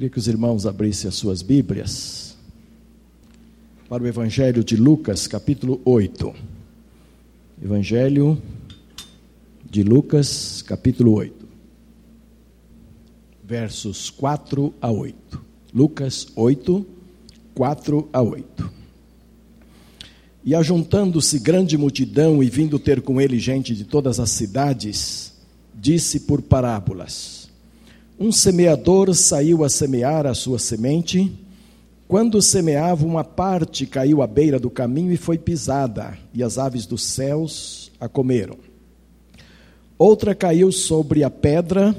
Queria que os irmãos abrissem as suas Bíblias para o Evangelho de Lucas, capítulo 8. Evangelho de Lucas, capítulo 8. Versos 4 a 8. Lucas 8, 4 a 8. E ajuntando-se grande multidão e vindo ter com ele gente de todas as cidades, disse por parábolas: Um semeador saiu a semear a sua semente. Quando semeava, uma parte caiu à beira do caminho e foi pisada, e as aves dos céus a comeram. Outra caiu sobre a pedra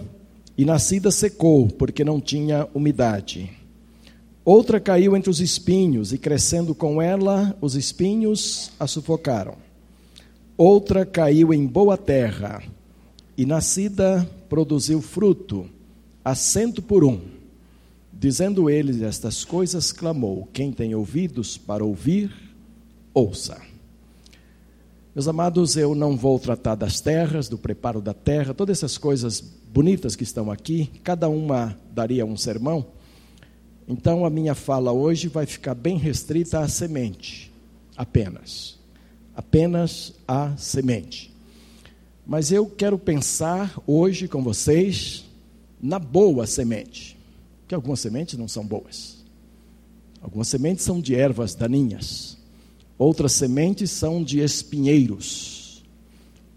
e nascida secou, porque não tinha umidade. Outra caiu entre os espinhos, e crescendo com ela, os espinhos a sufocaram. Outra caiu em boa terra, e nascida produziu fruto, a cento por um. Dizendo eles estas coisas, clamou: Quem tem ouvidos para ouvir, ouça. Meus amados, eu não vou tratar das terras, do preparo da terra, todas essas coisas bonitas que estão aqui, cada uma daria um sermão. Então a minha fala hoje vai ficar bem restrita à semente, apenas. Apenas à semente. Mas eu quero pensar hoje com vocês na boa semente. Porque algumas sementes não são boas. Algumas sementes são de ervas daninhas. Outras sementes são de espinheiros.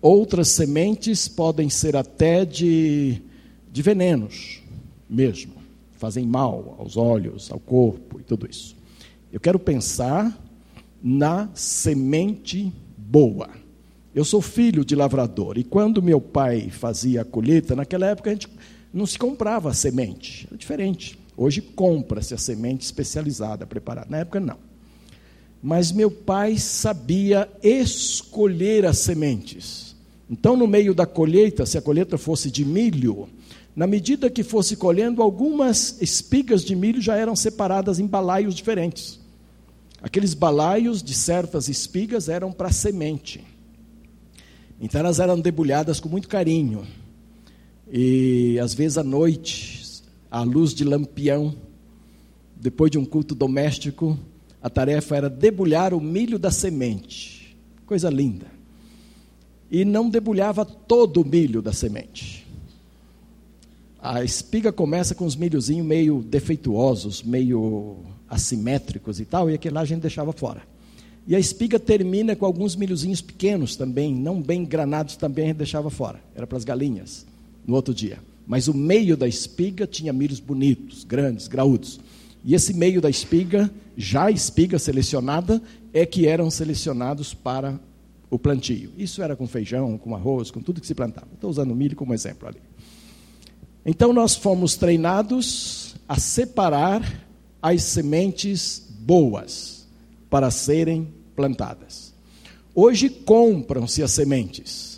Outras sementes podem ser até de, de venenos mesmo fazem mal aos olhos, ao corpo e tudo isso. Eu quero pensar na semente boa. Eu sou filho de lavrador e quando meu pai fazia a colheita, naquela época a gente não se comprava a semente, era diferente. Hoje compra-se a semente especializada, preparada. Na época não. Mas meu pai sabia escolher as sementes. Então, no meio da colheita, se a colheita fosse de milho, na medida que fosse colhendo, algumas espigas de milho já eram separadas em balaios diferentes. Aqueles balaios de certas espigas eram para semente. Então elas eram debulhadas com muito carinho. E às vezes à noite, à luz de lampião, depois de um culto doméstico, a tarefa era debulhar o milho da semente. Coisa linda. E não debulhava todo o milho da semente a espiga começa com os milhozinhos meio defeituosos, meio assimétricos e tal, e aquele lá a gente deixava fora. E a espiga termina com alguns milhozinhos pequenos também, não bem granados também a gente deixava fora. Era para as galinhas no outro dia. Mas o meio da espiga tinha milhos bonitos, grandes, graúdos. E esse meio da espiga, já espiga selecionada, é que eram selecionados para o plantio. Isso era com feijão, com arroz, com tudo que se plantava. Estou usando milho como exemplo ali. Então nós fomos treinados a separar as sementes boas para serem plantadas. Hoje compram-se as sementes.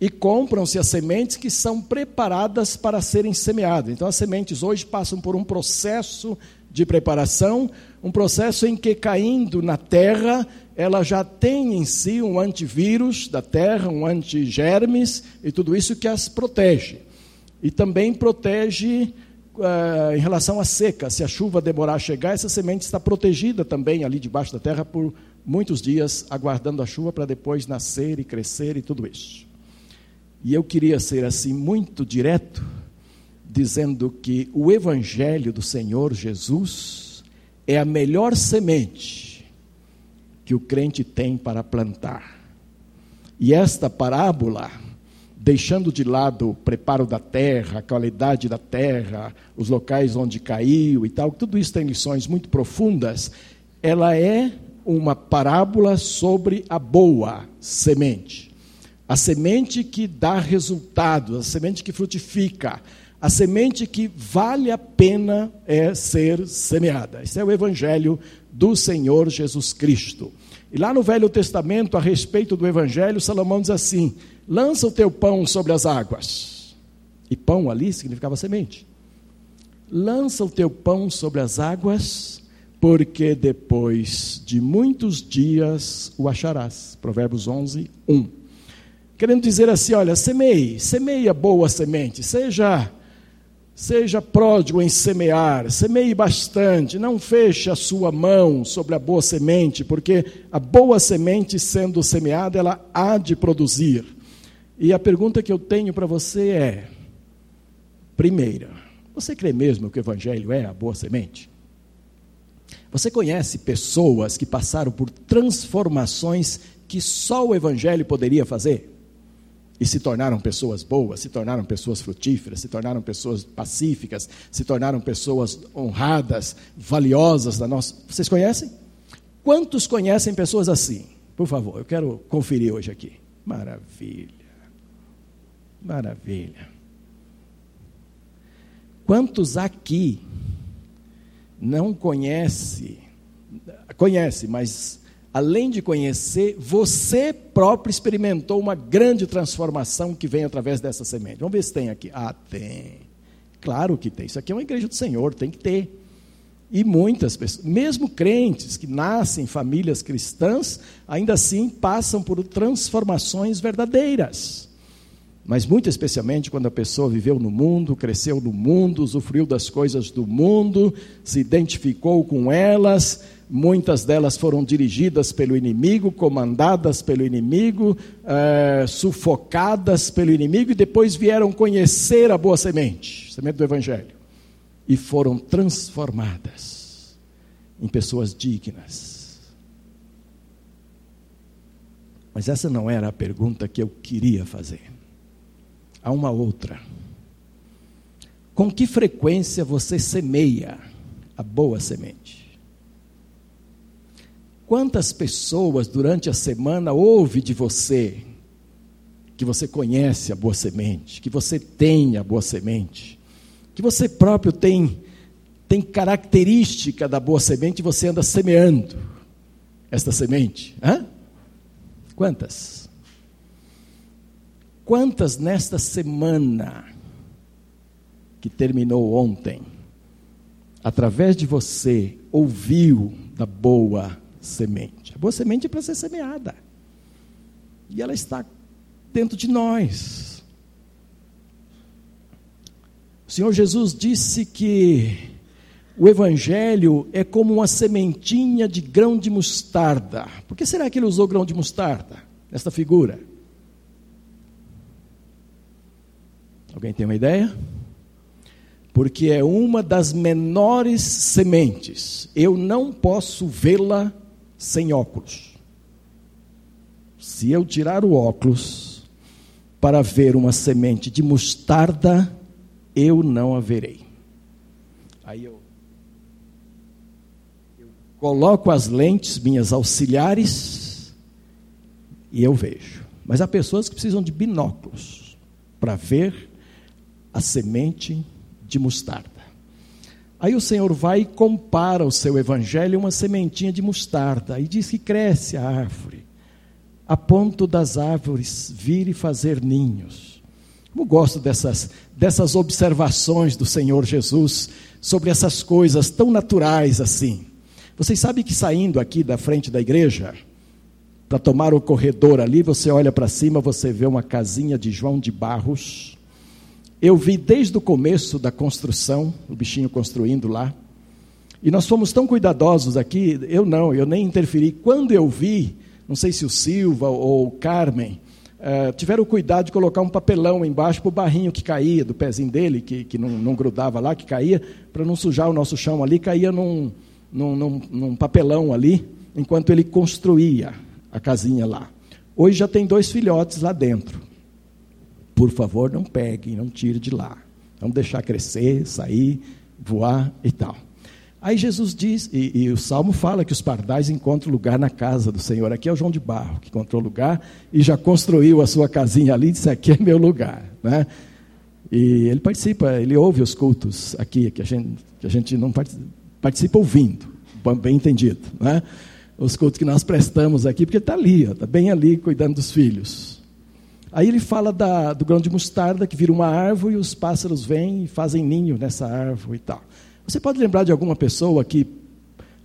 E compram-se as sementes que são preparadas para serem semeadas. Então as sementes hoje passam por um processo de preparação, um processo em que caindo na terra, ela já tem em si um antivírus da terra, um antigermes e tudo isso que as protege. E também protege uh, em relação à seca. Se a chuva demorar a chegar, essa semente está protegida também ali debaixo da terra por muitos dias, aguardando a chuva para depois nascer e crescer e tudo isso. E eu queria ser assim muito direto, dizendo que o Evangelho do Senhor Jesus é a melhor semente que o crente tem para plantar. E esta parábola deixando de lado o preparo da terra, a qualidade da terra, os locais onde caiu e tal, tudo isso tem lições muito profundas. Ela é uma parábola sobre a boa semente. A semente que dá resultados, a semente que frutifica, a semente que vale a pena é ser semeada. Esse é o evangelho do Senhor Jesus Cristo. E lá no Velho Testamento, a respeito do evangelho, Salomão diz assim: lança o teu pão sobre as águas. E pão ali significava semente. Lança o teu pão sobre as águas, porque depois de muitos dias o acharás. Provérbios 11, 1. Querendo dizer assim, olha, semeie, semeia boa semente, seja Seja pródigo em semear, semeie bastante, não feche a sua mão sobre a boa semente, porque a boa semente sendo semeada, ela há de produzir. E a pergunta que eu tenho para você é: primeira, você crê mesmo que o Evangelho é a boa semente? Você conhece pessoas que passaram por transformações que só o Evangelho poderia fazer? E se tornaram pessoas boas, se tornaram pessoas frutíferas, se tornaram pessoas pacíficas, se tornaram pessoas honradas, valiosas da nossa. Vocês conhecem? Quantos conhecem pessoas assim? Por favor, eu quero conferir hoje aqui. Maravilha. Maravilha. Quantos aqui não conhece, conhece, mas além de conhecer, você próprio experimentou uma grande transformação que vem através dessa semente. Vamos ver se tem aqui. Ah, tem. Claro que tem. Isso aqui é uma igreja do Senhor, tem que ter. E muitas pessoas, mesmo crentes que nascem em famílias cristãs, ainda assim passam por transformações verdadeiras mas muito especialmente quando a pessoa viveu no mundo, cresceu no mundo, usufruiu das coisas do mundo, se identificou com elas, muitas delas foram dirigidas pelo inimigo, comandadas pelo inimigo, é, sufocadas pelo inimigo, e depois vieram conhecer a boa semente, semente do Evangelho, e foram transformadas em pessoas dignas. Mas essa não era a pergunta que eu queria fazer a uma outra. Com que frequência você semeia a boa semente? Quantas pessoas durante a semana ouve de você que você conhece a boa semente, que você tem a boa semente, que você próprio tem tem característica da boa semente e você anda semeando esta semente? Hã? Quantas? Quantas nesta semana que terminou ontem, através de você, ouviu da boa semente? A boa semente é para ser semeada. E ela está dentro de nós. O Senhor Jesus disse que o Evangelho é como uma sementinha de grão de mostarda. Por que será que ele usou grão de mostarda nesta figura? Alguém tem uma ideia? Porque é uma das menores sementes. Eu não posso vê-la sem óculos. Se eu tirar o óculos para ver uma semente de mostarda, eu não a verei. Aí eu, eu coloco as lentes minhas auxiliares e eu vejo. Mas há pessoas que precisam de binóculos para ver a semente de mostarda. Aí o Senhor vai e compara o seu evangelho a uma sementinha de mostarda e diz que cresce a árvore, a ponto das árvores vir e fazer ninhos. Como gosto dessas, dessas observações do Senhor Jesus sobre essas coisas tão naturais assim. Vocês sabem que saindo aqui da frente da igreja, para tomar o corredor ali, você olha para cima, você vê uma casinha de João de Barros eu vi desde o começo da construção, o bichinho construindo lá. E nós fomos tão cuidadosos aqui, eu não, eu nem interferi. Quando eu vi, não sei se o Silva ou o Carmen, uh, tiveram o cuidado de colocar um papelão embaixo para o barrinho que caía do pezinho dele, que, que não, não grudava lá, que caía, para não sujar o nosso chão ali, caía num, num, num, num papelão ali, enquanto ele construía a casinha lá. Hoje já tem dois filhotes lá dentro por favor, não pegue, não tire de lá. Vamos deixar crescer, sair, voar e tal. Aí Jesus diz, e, e, o Salmo fala que os pardais encontram lugar na casa do Senhor. Aqui é o João de Barro, que encontrou lugar e já construiu a sua casinha ali disse: aqui é meu lugar. Né? E ele participa, ele ouve os cultos aqui, que a gente, que a gente não participa, participa ouvindo, bem entendido. Né? Os cultos que nós prestamos aqui, porque está ali, está bem ali cuidando dos filhos. Aí ele fala da, do grão de mostarda que vira uma árvore e os pássaros vêm e fazem ninho nessa árvore e tal. Você pode lembrar de alguma pessoa que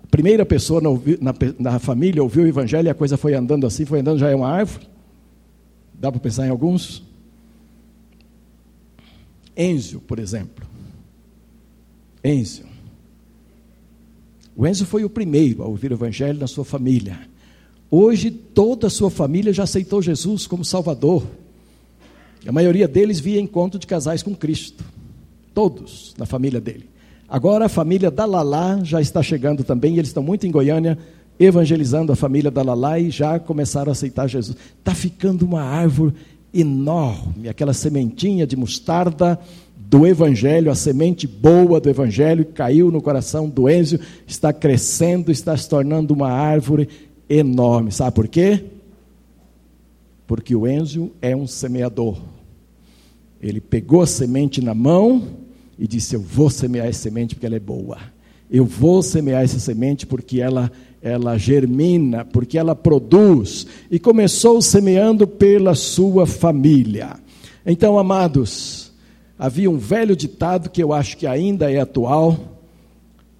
a primeira pessoa na, na, na família ouviu o evangelho e a coisa foi andando assim, foi andando, já é uma árvore? Dá para pensar em alguns? Enzio, por exemplo. Enzo. O Enzo foi o primeiro a ouvir o Evangelho na sua família. Hoje, toda a sua família já aceitou Jesus como Salvador. A maioria deles via encontro de casais com Cristo. Todos na família dele. Agora a família da Lalá já está chegando também, e eles estão muito em Goiânia, evangelizando a família da Lalá e já começaram a aceitar Jesus. Está ficando uma árvore enorme, aquela sementinha de mostarda do Evangelho, a semente boa do Evangelho caiu no coração do Enzo, está crescendo, está se tornando uma árvore enorme. Sabe por quê? Porque o Enzo é um semeador. Ele pegou a semente na mão e disse: Eu vou semear essa semente porque ela é boa. Eu vou semear essa semente porque ela, ela germina, porque ela produz. E começou semeando pela sua família. Então, amados, havia um velho ditado que eu acho que ainda é atual,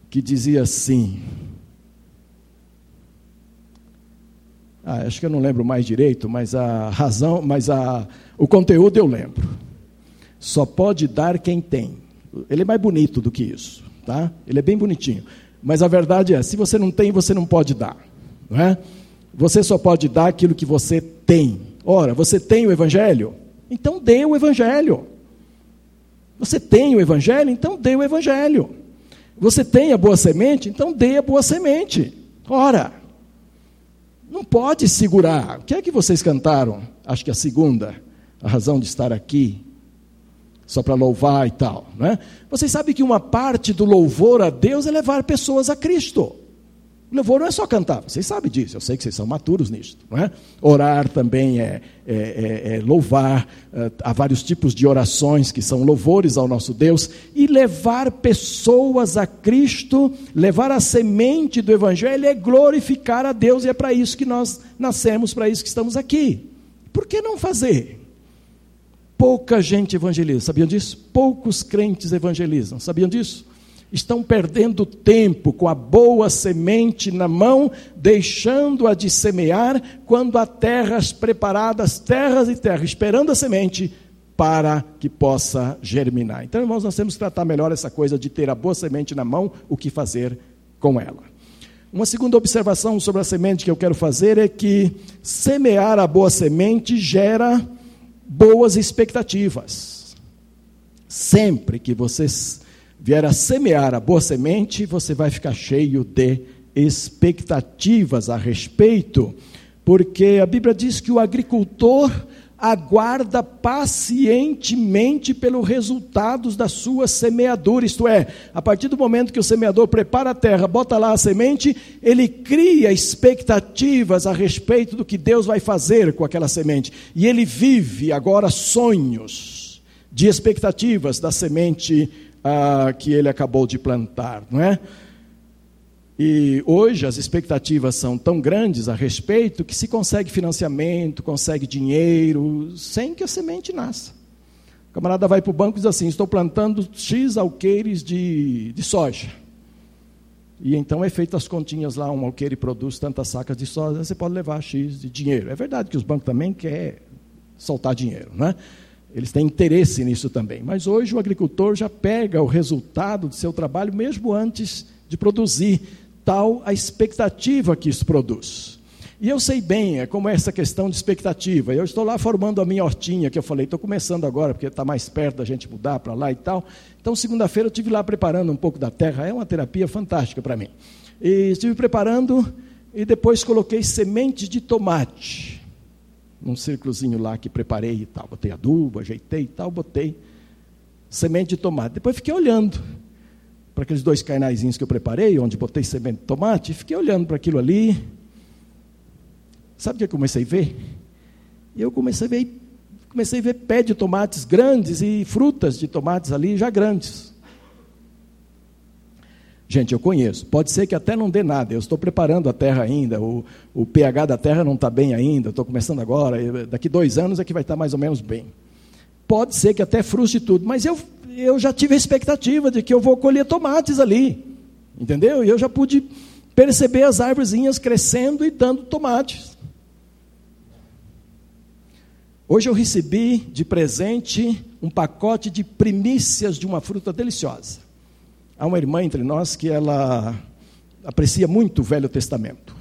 que dizia assim. Ah, acho que eu não lembro mais direito, mas a razão, mas a, o conteúdo eu lembro. Só pode dar quem tem. Ele é mais bonito do que isso, tá? Ele é bem bonitinho. Mas a verdade é, se você não tem, você não pode dar, não é? Você só pode dar aquilo que você tem. Ora, você tem o evangelho? Então dê o evangelho. Você tem o evangelho? Então dê o evangelho. Você tem a boa semente? Então dê a boa semente. Ora, não pode segurar. O que é que vocês cantaram? Acho que a segunda, a razão de estar aqui só para louvar e tal. Né? Vocês sabem que uma parte do louvor a Deus é levar pessoas a Cristo. Louvor não é só cantar, vocês sabem disso, eu sei que vocês são maturos nisso. Não é? Orar também é, é, é, é louvar, é, há vários tipos de orações que são louvores ao nosso Deus, e levar pessoas a Cristo, levar a semente do Evangelho é glorificar a Deus, e é para isso que nós nascemos, para isso que estamos aqui. Por que não fazer? Pouca gente evangeliza, sabiam disso? Poucos crentes evangelizam, sabiam disso? Estão perdendo tempo com a boa semente na mão, deixando-a de semear, quando há terras preparadas, terras e terras, esperando a semente para que possa germinar. Então, irmãos, nós temos que tratar melhor essa coisa de ter a boa semente na mão, o que fazer com ela. Uma segunda observação sobre a semente que eu quero fazer é que semear a boa semente gera boas expectativas. Sempre que você vier a semear a boa semente, você vai ficar cheio de expectativas a respeito, porque a Bíblia diz que o agricultor aguarda pacientemente pelos resultados da sua semeadura, isto é, a partir do momento que o semeador prepara a terra, bota lá a semente, ele cria expectativas a respeito do que Deus vai fazer com aquela semente, e ele vive agora sonhos de expectativas da semente ah, que ele acabou de plantar, não é? E hoje as expectativas são tão grandes a respeito que se consegue financiamento, consegue dinheiro, sem que a semente nasça. O camarada vai para o banco e diz assim: estou plantando X alqueires de, de soja. E então é feito as continhas lá, um alqueire produz tantas sacas de soja, você pode levar X de dinheiro. É verdade que os bancos também querem soltar dinheiro, né? Eles têm interesse nisso também. Mas hoje o agricultor já pega o resultado do seu trabalho mesmo antes de produzir tal a expectativa que isso produz. E eu sei bem é como é essa questão de expectativa. Eu estou lá formando a minha hortinha, que eu falei, estou começando agora, porque está mais perto da gente mudar para lá e tal. Então, segunda-feira eu estive lá preparando um pouco da terra, é uma terapia fantástica para mim. E estive preparando e depois coloquei sementes de tomate. Num círculozinho lá que preparei e tal. Botei adubo, ajeitei e tal, botei semente de tomate. Depois fiquei olhando para aqueles dois carnaizinhos que eu preparei, onde botei semente de tomate, e fiquei olhando para aquilo ali. Sabe o que eu comecei a ver? Eu comecei a ver, comecei a ver pé de tomates grandes e frutas de tomates ali já grandes. Gente, eu conheço. Pode ser que até não dê nada. Eu estou preparando a terra ainda. O, o pH da terra não está bem ainda. Estou começando agora. Daqui dois anos é que vai estar mais ou menos bem. Pode ser que até frustre tudo. Mas eu eu já tive a expectativa de que eu vou colher tomates ali. Entendeu? E eu já pude perceber as árvorezinhas crescendo e dando tomates. Hoje eu recebi de presente um pacote de primícias de uma fruta deliciosa. Há uma irmã entre nós que ela aprecia muito o Velho Testamento.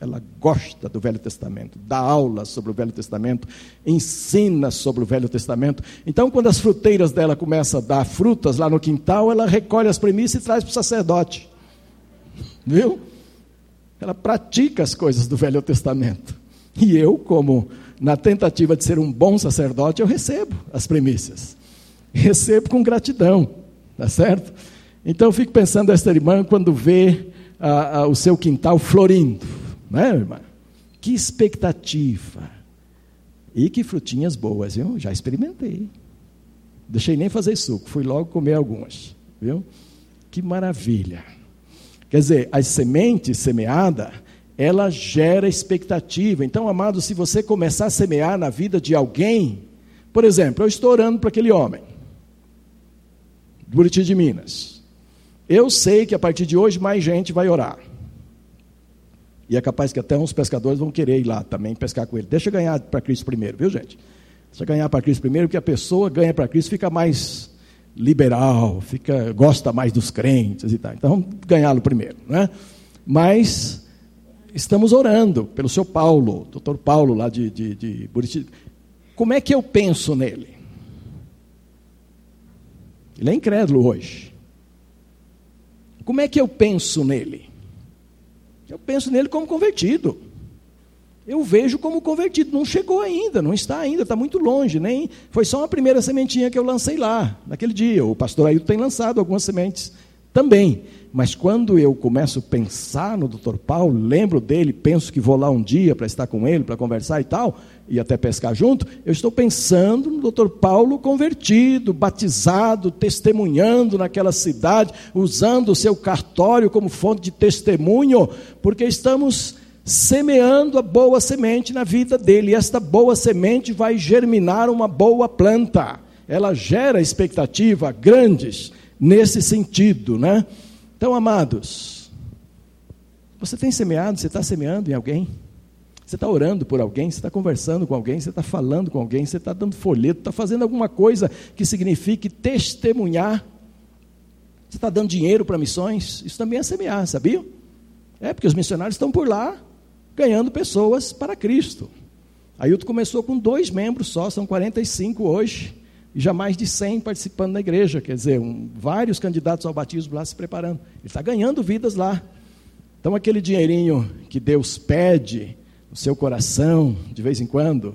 Ela gosta do Velho Testamento, dá aula sobre o Velho Testamento, ensina sobre o Velho Testamento. Então, quando as fruteiras dela começam a dar frutas lá no quintal, ela recolhe as premissas e traz para o sacerdote. Viu? Ela pratica as coisas do Velho Testamento. E eu, como na tentativa de ser um bom sacerdote, eu recebo as premissas. Recebo com gratidão, tá certo? Então eu fico pensando esta irmã quando vê ah, ah, o seu quintal florindo, né, irmã? Que expectativa. E que frutinhas boas, viu? Já experimentei. Deixei nem fazer suco, fui logo comer algumas, viu? Que maravilha. Quer dizer, as sementes semeadas, ela gera expectativa. Então, amado, se você começar a semear na vida de alguém, por exemplo, eu estou orando para aquele homem, Buriti de Minas. Eu sei que a partir de hoje mais gente vai orar. E é capaz que até uns pescadores vão querer ir lá também pescar com ele. Deixa ganhar para Cristo primeiro, viu gente? Deixa ganhar para Cristo primeiro, porque a pessoa ganha para Cristo fica mais liberal, fica, gosta mais dos crentes e tal. Então ganhá-lo primeiro, né? Mas estamos orando pelo seu Paulo, doutor Paulo lá de, de, de Buriti. Como é que eu penso nele? Ele é incrédulo hoje. Como é que eu penso nele? Eu penso nele como convertido. Eu vejo como convertido. Não chegou ainda, não está ainda, está muito longe. Nem foi só uma primeira sementinha que eu lancei lá naquele dia. O pastor Ailton tem lançado algumas sementes também. Mas quando eu começo a pensar no Dr. Paulo, lembro dele, penso que vou lá um dia para estar com ele, para conversar e tal, e até pescar junto, eu estou pensando no Dr. Paulo convertido, batizado, testemunhando naquela cidade, usando o seu cartório como fonte de testemunho, porque estamos semeando a boa semente na vida dele, e esta boa semente vai germinar uma boa planta. Ela gera expectativa grandes nesse sentido, né? Então, amados, você tem semeado, você está semeando em alguém? Você está orando por alguém, você está conversando com alguém, você está falando com alguém, você está dando folheto, está fazendo alguma coisa que signifique testemunhar. Você está dando dinheiro para missões, isso também é semear, sabia? É, porque os missionários estão por lá ganhando pessoas para Cristo. Ailton começou com dois membros só, são 45 hoje e já mais de 100 participando da igreja, quer dizer, um, vários candidatos ao batismo lá se preparando. Ele está ganhando vidas lá. Então, aquele dinheirinho que Deus pede no seu coração, de vez em quando,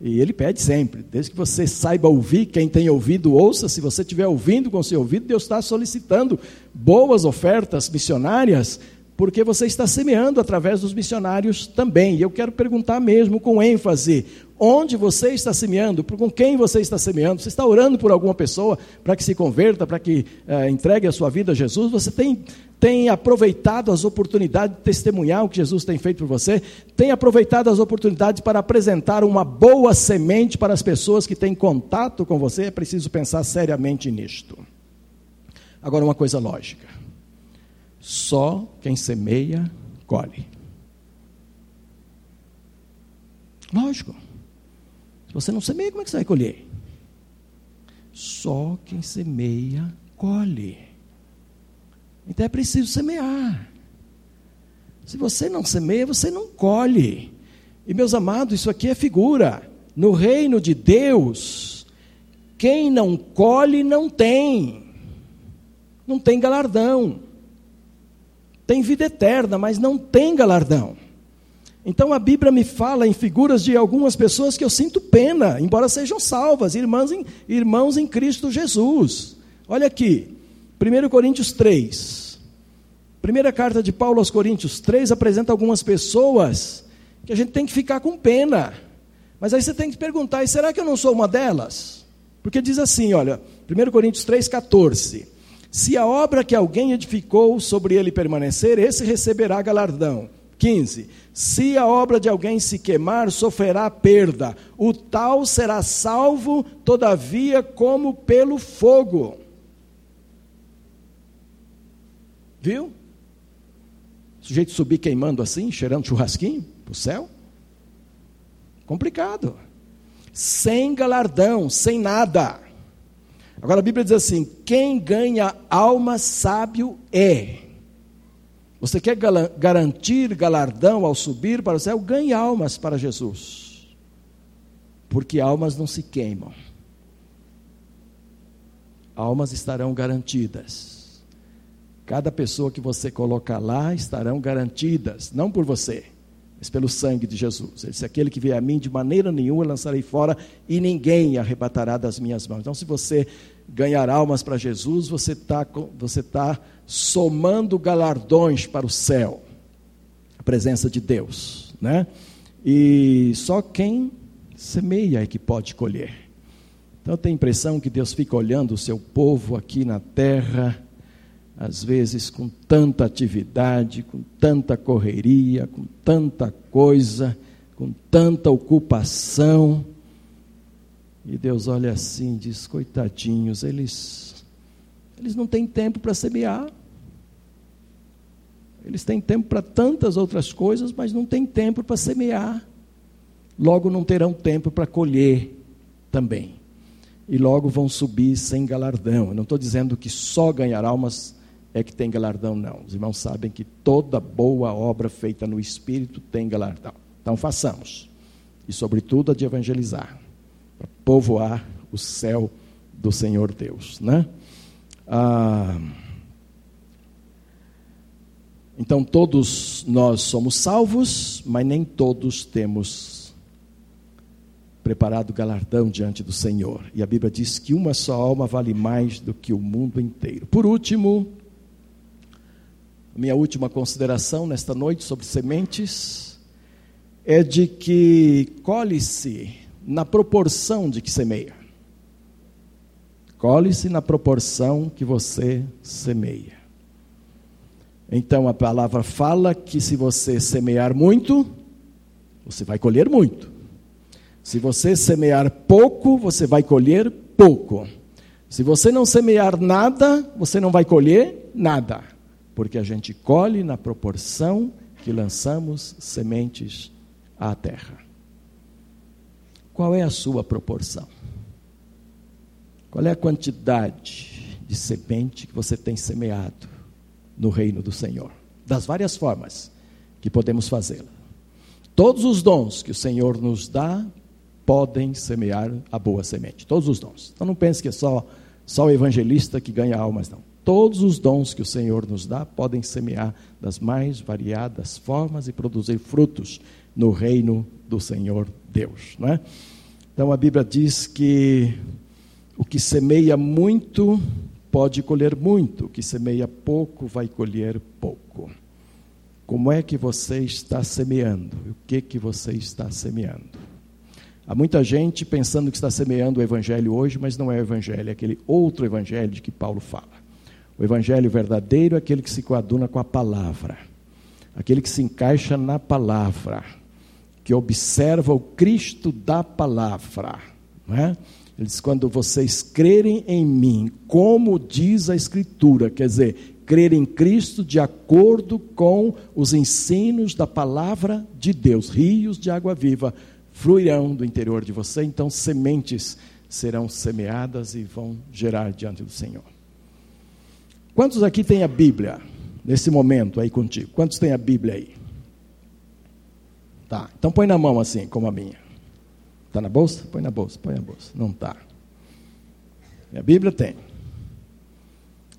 e Ele pede sempre, desde que você saiba ouvir, quem tem ouvido, ouça. Se você estiver ouvindo com seu ouvido, Deus está solicitando boas ofertas missionárias porque você está semeando através dos missionários também. E eu quero perguntar mesmo com ênfase: onde você está semeando? Com quem você está semeando? Você está orando por alguma pessoa para que se converta, para que uh, entregue a sua vida a Jesus? Você tem, tem aproveitado as oportunidades de testemunhar o que Jesus tem feito por você? Tem aproveitado as oportunidades para apresentar uma boa semente para as pessoas que têm contato com você? É preciso pensar seriamente nisto. Agora, uma coisa lógica. Só quem semeia, colhe. Lógico. Se você não semeia, como é que você vai colher? Só quem semeia, colhe. Então é preciso semear. Se você não semeia, você não colhe. E meus amados, isso aqui é figura. No reino de Deus, quem não colhe não tem. Não tem galardão tem vida eterna, mas não tem galardão. Então a Bíblia me fala em figuras de algumas pessoas que eu sinto pena, embora sejam salvas, irmãs em, irmãos em Cristo Jesus. Olha aqui, 1 Coríntios 3. Primeira carta de Paulo aos Coríntios 3 apresenta algumas pessoas que a gente tem que ficar com pena. Mas aí você tem que perguntar, e será que eu não sou uma delas? Porque diz assim, olha, 1 Coríntios 3, 14. Se a obra que alguém edificou sobre ele permanecer, esse receberá galardão. 15. Se a obra de alguém se queimar, sofrerá perda. O tal será salvo, todavia, como pelo fogo. Viu? O sujeito subir queimando assim, cheirando churrasquinho para o céu? Complicado. Sem galardão, sem nada. Agora a Bíblia diz assim: quem ganha alma sábio é. Você quer garantir galardão ao subir para o céu? Ganhe almas para Jesus. Porque almas não se queimam. Almas estarão garantidas. Cada pessoa que você colocar lá estarão garantidas, não por você, mas pelo sangue de Jesus. Ele disse: Aquele que vier a mim, de maneira nenhuma lançarei fora, e ninguém arrebatará das minhas mãos. Então, se você ganhar almas para Jesus, você está você tá somando galardões para o céu, a presença de Deus, né? E só quem semeia é que pode colher. Então, eu tenho a impressão que Deus fica olhando o seu povo aqui na terra às vezes com tanta atividade, com tanta correria, com tanta coisa, com tanta ocupação. E Deus olha assim diz: coitadinhos, eles, eles não têm tempo para semear. Eles têm tempo para tantas outras coisas, mas não têm tempo para semear. Logo não terão tempo para colher também. E logo vão subir sem galardão. Eu não estou dizendo que só ganhar almas é que tem galardão, não. Os irmãos sabem que toda boa obra feita no Espírito tem galardão. Então façamos. E, sobretudo, a de evangelizar, para povoar o céu do Senhor Deus. Né? Ah, então, todos nós somos salvos, mas nem todos temos preparado galardão diante do Senhor. E a Bíblia diz que uma só alma vale mais do que o mundo inteiro. Por último, minha última consideração nesta noite sobre sementes é de que colhe-se na proporção de que semeia. Colhe-se na proporção que você semeia. Então a palavra fala que se você semear muito, você vai colher muito. Se você semear pouco, você vai colher pouco. Se você não semear nada, você não vai colher nada porque a gente colhe na proporção que lançamos sementes à terra. Qual é a sua proporção? Qual é a quantidade de semente que você tem semeado no reino do Senhor? Das várias formas que podemos fazê-la. Todos os dons que o Senhor nos dá podem semear a boa semente. Todos os dons. Então não pense que é só, só o evangelista que ganha almas, não. Todos os dons que o Senhor nos dá podem semear das mais variadas formas e produzir frutos no reino do Senhor Deus. Não é? Então a Bíblia diz que o que semeia muito pode colher muito, o que semeia pouco vai colher pouco. Como é que você está semeando? O que que você está semeando? Há muita gente pensando que está semeando o evangelho hoje, mas não é o evangelho, é aquele outro evangelho de que Paulo fala. O evangelho verdadeiro é aquele que se coaduna com a palavra, aquele que se encaixa na palavra, que observa o Cristo da palavra. Não é? Ele diz: quando vocês crerem em mim, como diz a Escritura, quer dizer, crer em Cristo de acordo com os ensinos da palavra de Deus, rios de água viva fluirão do interior de você, então sementes serão semeadas e vão gerar diante do Senhor. Quantos aqui tem a Bíblia nesse momento aí contigo? Quantos tem a Bíblia aí? Tá. Então põe na mão assim, como a minha. Está na bolsa? Põe na bolsa, põe na bolsa. Não está. A Bíblia tem.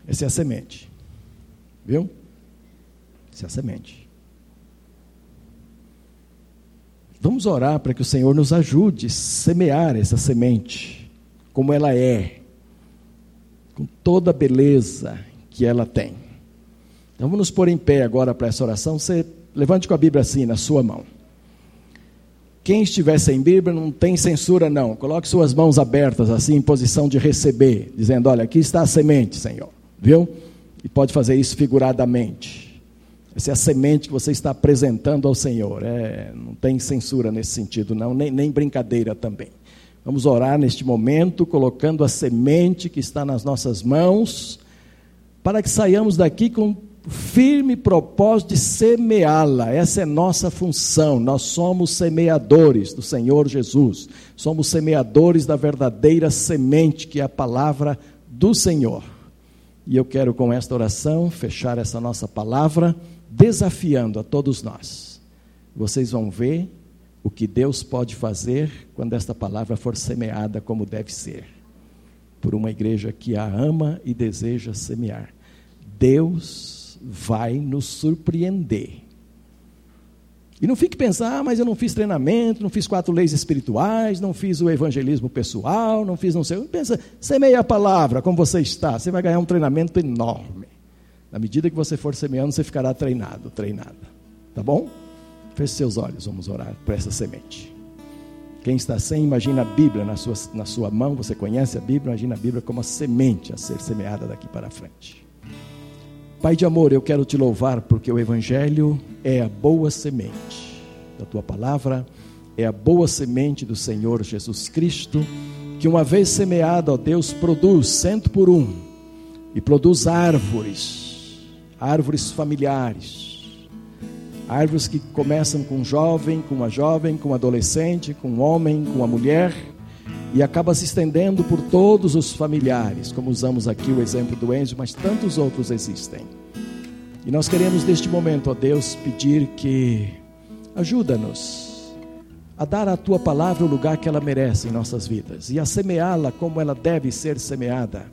Essa é a semente. Viu? Essa é a semente. Vamos orar para que o Senhor nos ajude a semear essa semente, como ela é, com toda a beleza que ela tem. Então vamos nos pôr em pé agora para essa oração. Você levante com a Bíblia assim na sua mão. Quem estiver sem Bíblia não tem censura não. Coloque suas mãos abertas assim em posição de receber, dizendo: "Olha, aqui está a semente, Senhor". Viu? E pode fazer isso figuradamente. Essa é a semente que você está apresentando ao Senhor. É, não tem censura nesse sentido, não, nem, nem brincadeira também. Vamos orar neste momento, colocando a semente que está nas nossas mãos para que saiamos daqui com firme propósito de semeá-la. Essa é nossa função. Nós somos semeadores do Senhor Jesus. Somos semeadores da verdadeira semente que é a palavra do Senhor. E eu quero, com esta oração, fechar essa nossa palavra, desafiando a todos nós. Vocês vão ver o que Deus pode fazer quando esta palavra for semeada como deve ser, por uma igreja que a ama e deseja semear. Deus vai nos surpreender. E não fique pensando, ah, mas eu não fiz treinamento, não fiz quatro leis espirituais, não fiz o evangelismo pessoal, não fiz não sei. Pensa, semeia a palavra como você está, você vai ganhar um treinamento enorme. Na medida que você for semeando, você ficará treinado, treinada. Tá bom? Feche seus olhos, vamos orar por essa semente. Quem está sem, imagina a Bíblia na sua, na sua mão, você conhece a Bíblia, imagina a Bíblia como a semente a ser semeada daqui para frente. Pai de amor, eu quero te louvar porque o Evangelho é a boa semente da tua palavra, é a boa semente do Senhor Jesus Cristo, que uma vez semeada, ó Deus, produz cento por um e produz árvores, árvores familiares, árvores que começam com um jovem, com uma jovem, com um adolescente, com um homem, com uma mulher e acaba se estendendo por todos os familiares, como usamos aqui o exemplo do Enzo, mas tantos outros existem. E nós queremos neste momento, ó Deus, pedir que ajuda-nos a dar à tua palavra o lugar que ela merece em nossas vidas e a semeá-la como ela deve ser semeada.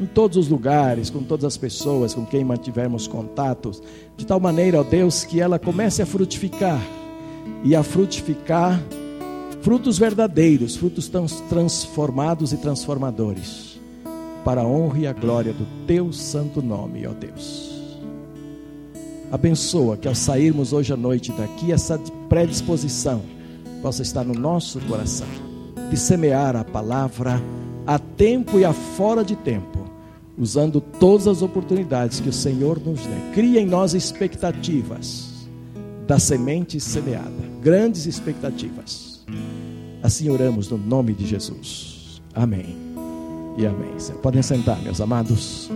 Em todos os lugares, com todas as pessoas com quem mantivermos contatos, de tal maneira, ó Deus, que ela comece a frutificar e a frutificar frutos verdadeiros, frutos transformados e transformadores, para a honra e a glória do teu santo nome, ó Deus. Abençoa que ao sairmos hoje à noite daqui, essa predisposição possa estar no nosso coração, de semear a palavra a tempo e a fora de tempo, usando todas as oportunidades que o Senhor nos dê. Cria em nós expectativas da semente semeada, grandes expectativas Assim oramos no nome de Jesus. Amém. E amém. Podem sentar, meus amados.